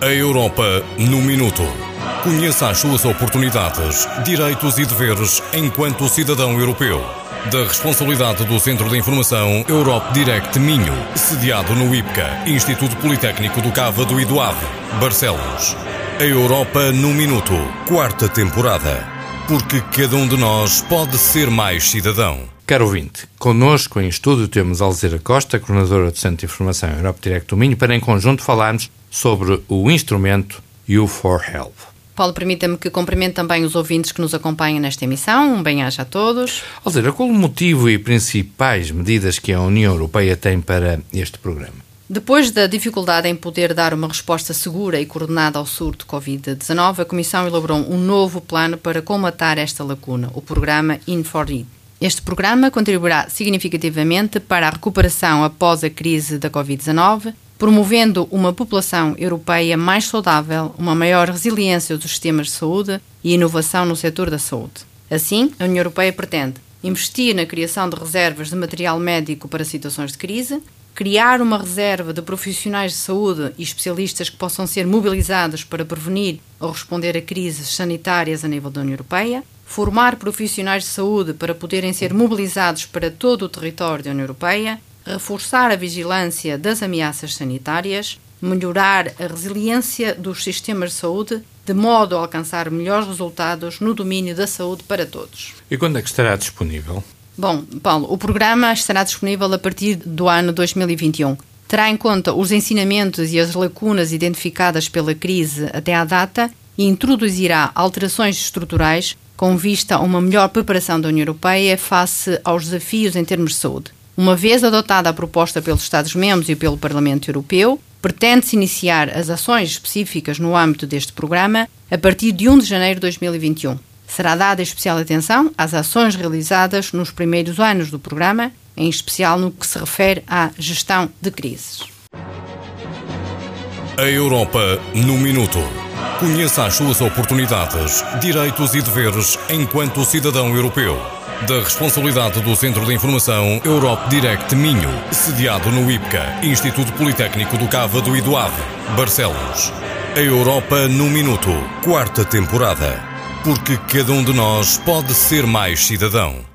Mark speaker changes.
Speaker 1: A Europa no Minuto. Conheça as suas oportunidades, direitos e deveres enquanto cidadão europeu. Da responsabilidade do Centro de Informação Europe Direct Minho, sediado no IPCA, Instituto Politécnico do Cávado e do Ave, Barcelos. A Europa no Minuto, quarta temporada. Porque cada um de nós pode ser mais cidadão.
Speaker 2: Caro ouvinte, connosco em estúdio temos Alzira Costa, coordenadora do Centro de Informação Europe Direct do Minho, para em conjunto falarmos sobre o instrumento U4Help.
Speaker 3: Paulo, permita-me que cumprimente também os ouvintes que nos acompanham nesta emissão. Um bem-aja a todos.
Speaker 2: Alzira, qual o motivo e principais medidas que a União Europeia tem para este programa?
Speaker 3: Depois da dificuldade em poder dar uma resposta segura e coordenada ao surto Covid-19, a Comissão elaborou um novo plano para colmatar esta lacuna, o programa In4It. Este programa contribuirá significativamente para a recuperação após a crise da Covid-19, promovendo uma população europeia mais saudável, uma maior resiliência dos sistemas de saúde e inovação no setor da saúde. Assim, a União Europeia pretende investir na criação de reservas de material médico para situações de crise, criar uma reserva de profissionais de saúde e especialistas que possam ser mobilizados para prevenir ou responder a crises sanitárias a nível da União Europeia, formar profissionais de saúde para poderem ser mobilizados para todo o território da União Europeia, reforçar a vigilância das ameaças sanitárias, melhorar a resiliência dos sistemas de saúde, de modo a alcançar melhores resultados no domínio da saúde para todos.
Speaker 2: E quando é que estará disponível?
Speaker 3: Bom, Paulo, o programa estará disponível a partir do ano 2021. Terá em conta os ensinamentos e as lacunas identificadas pela crise até à data e introduzirá alterações estruturais com vista a uma melhor preparação da União Europeia face aos desafios em termos de saúde. Uma vez adotada a proposta pelos Estados-membros e pelo Parlamento Europeu, pretende-se iniciar as ações específicas no âmbito deste programa a partir de 1 de janeiro de 2021. Será dada especial atenção às ações realizadas nos primeiros anos do programa, em especial no que se refere à gestão de crises.
Speaker 1: A Europa no Minuto. Conheça as suas oportunidades, direitos e deveres enquanto cidadão europeu. Da responsabilidade do Centro de Informação Europe Direct Minho, sediado no IPCA, Instituto Politécnico do Cávado e do Ave, Barcelos. A Europa no Minuto, quarta temporada. Porque cada um de nós pode ser mais cidadão.